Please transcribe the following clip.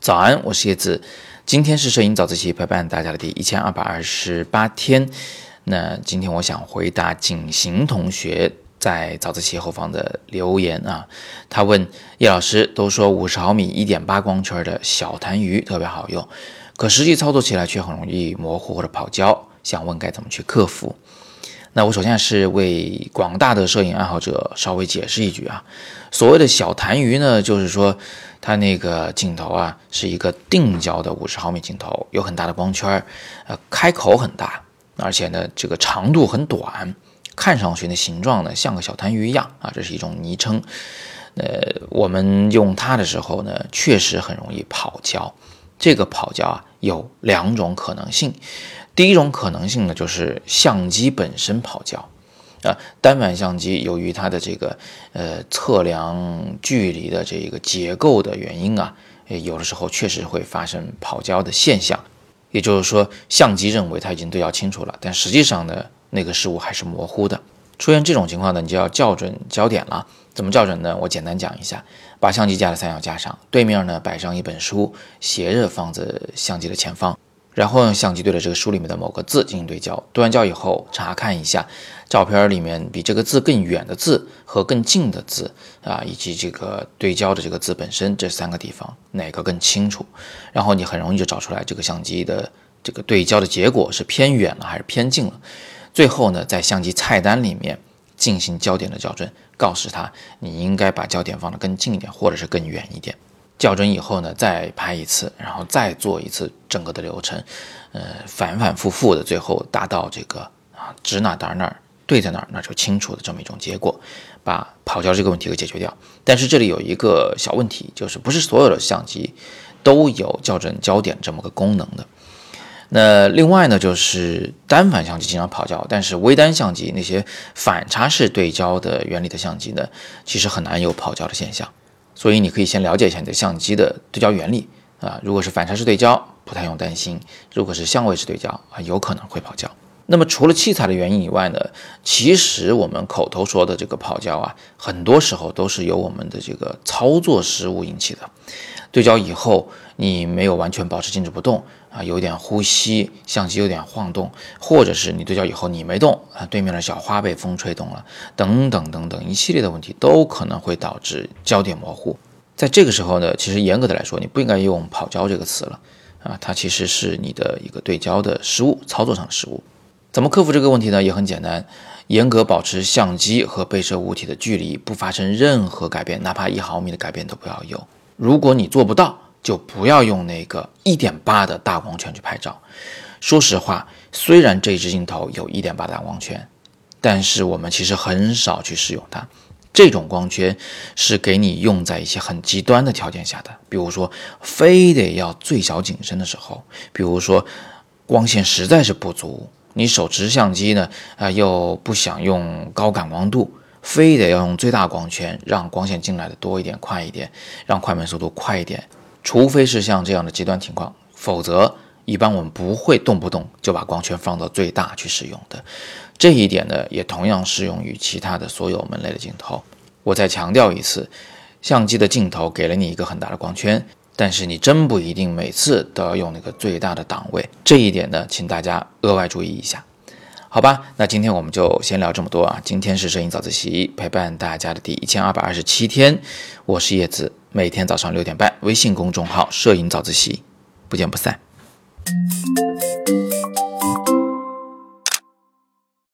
早安，我是叶子。今天是摄影早自习陪伴大家的第一千二百二十八天。那今天我想回答景行同学在早自习后方的留言啊。他问叶老师，都说五十毫米一点八光圈的小痰盂特别好用，可实际操作起来却很容易模糊或者跑焦，想问该怎么去克服？那我首先是为广大的摄影爱好者稍微解释一句啊，所谓的小痰盂呢，就是说。它那个镜头啊，是一个定焦的五十毫米镜头，有很大的光圈，呃，开口很大，而且呢，这个长度很短，看上去的形状呢像个小痰盂一样啊，这是一种昵称。呃，我们用它的时候呢，确实很容易跑焦。这个跑焦啊，有两种可能性。第一种可能性呢，就是相机本身跑焦。啊，单反相机由于它的这个呃测量距离的这个结构的原因啊，有的时候确实会发生跑焦的现象。也就是说，相机认为它已经对焦清楚了，但实际上呢，那个事物还是模糊的。出现这种情况呢，你就要校准焦点了。怎么校准呢？我简单讲一下：把相机架在三脚架上，对面呢摆上一本书，斜着放在相机的前方。然后用相机对着这个书里面的某个字进行对焦，对完焦以后查看一下照片里面比这个字更远的字和更近的字啊，以及这个对焦的这个字本身这三个地方哪个更清楚，然后你很容易就找出来这个相机的这个对焦的结果是偏远了还是偏近了。最后呢，在相机菜单里面进行焦点的校准，告诉他你应该把焦点放得更近一点，或者是更远一点。校准以后呢，再拍一次，然后再做一次整个的流程，呃，反反复复的，最后达到这个啊指哪打哪，对在哪儿那就清楚的这么一种结果，把跑焦这个问题给解决掉。但是这里有一个小问题，就是不是所有的相机都有校准焦点这么个功能的。那另外呢，就是单反相机经常跑焦，但是微单相机那些反差式对焦的原理的相机呢，其实很难有跑焦的现象。所以你可以先了解一下你的相机的对焦原理啊，如果是反差式对焦，不太用担心；如果是相位式对焦啊，有可能会跑焦。那么除了器材的原因以外呢，其实我们口头说的这个跑焦啊，很多时候都是由我们的这个操作失误引起的。对焦以后，你没有完全保持静止不动啊，有点呼吸，相机有点晃动，或者是你对焦以后你没动啊，对面的小花被风吹动了，等等等等一系列的问题都可能会导致焦点模糊。在这个时候呢，其实严格的来说，你不应该用跑焦这个词了啊，它其实是你的一个对焦的失误，操作上的失误。怎么克服这个问题呢？也很简单，严格保持相机和被摄物体的距离不发生任何改变，哪怕一毫米的改变都不要有。如果你做不到，就不要用那个一点八的大光圈去拍照。说实话，虽然这支镜头有一点八大光圈，但是我们其实很少去使用它。这种光圈是给你用在一些很极端的条件下的，比如说非得要最小景深的时候，比如说光线实在是不足，你手持相机呢啊又不想用高感光度。非得要用最大光圈，让光线进来的多一点、快一点，让快门速度快一点。除非是像这样的极端情况，否则一般我们不会动不动就把光圈放到最大去使用的。这一点呢，也同样适用于其他的所有门类的镜头。我再强调一次，相机的镜头给了你一个很大的光圈，但是你真不一定每次都要用那个最大的档位。这一点呢，请大家额外注意一下。好吧，那今天我们就先聊这么多啊！今天是摄影早自习陪伴大家的第一千二百二十七天，我是叶子，每天早上六点半，微信公众号“摄影早自习”，不见不散。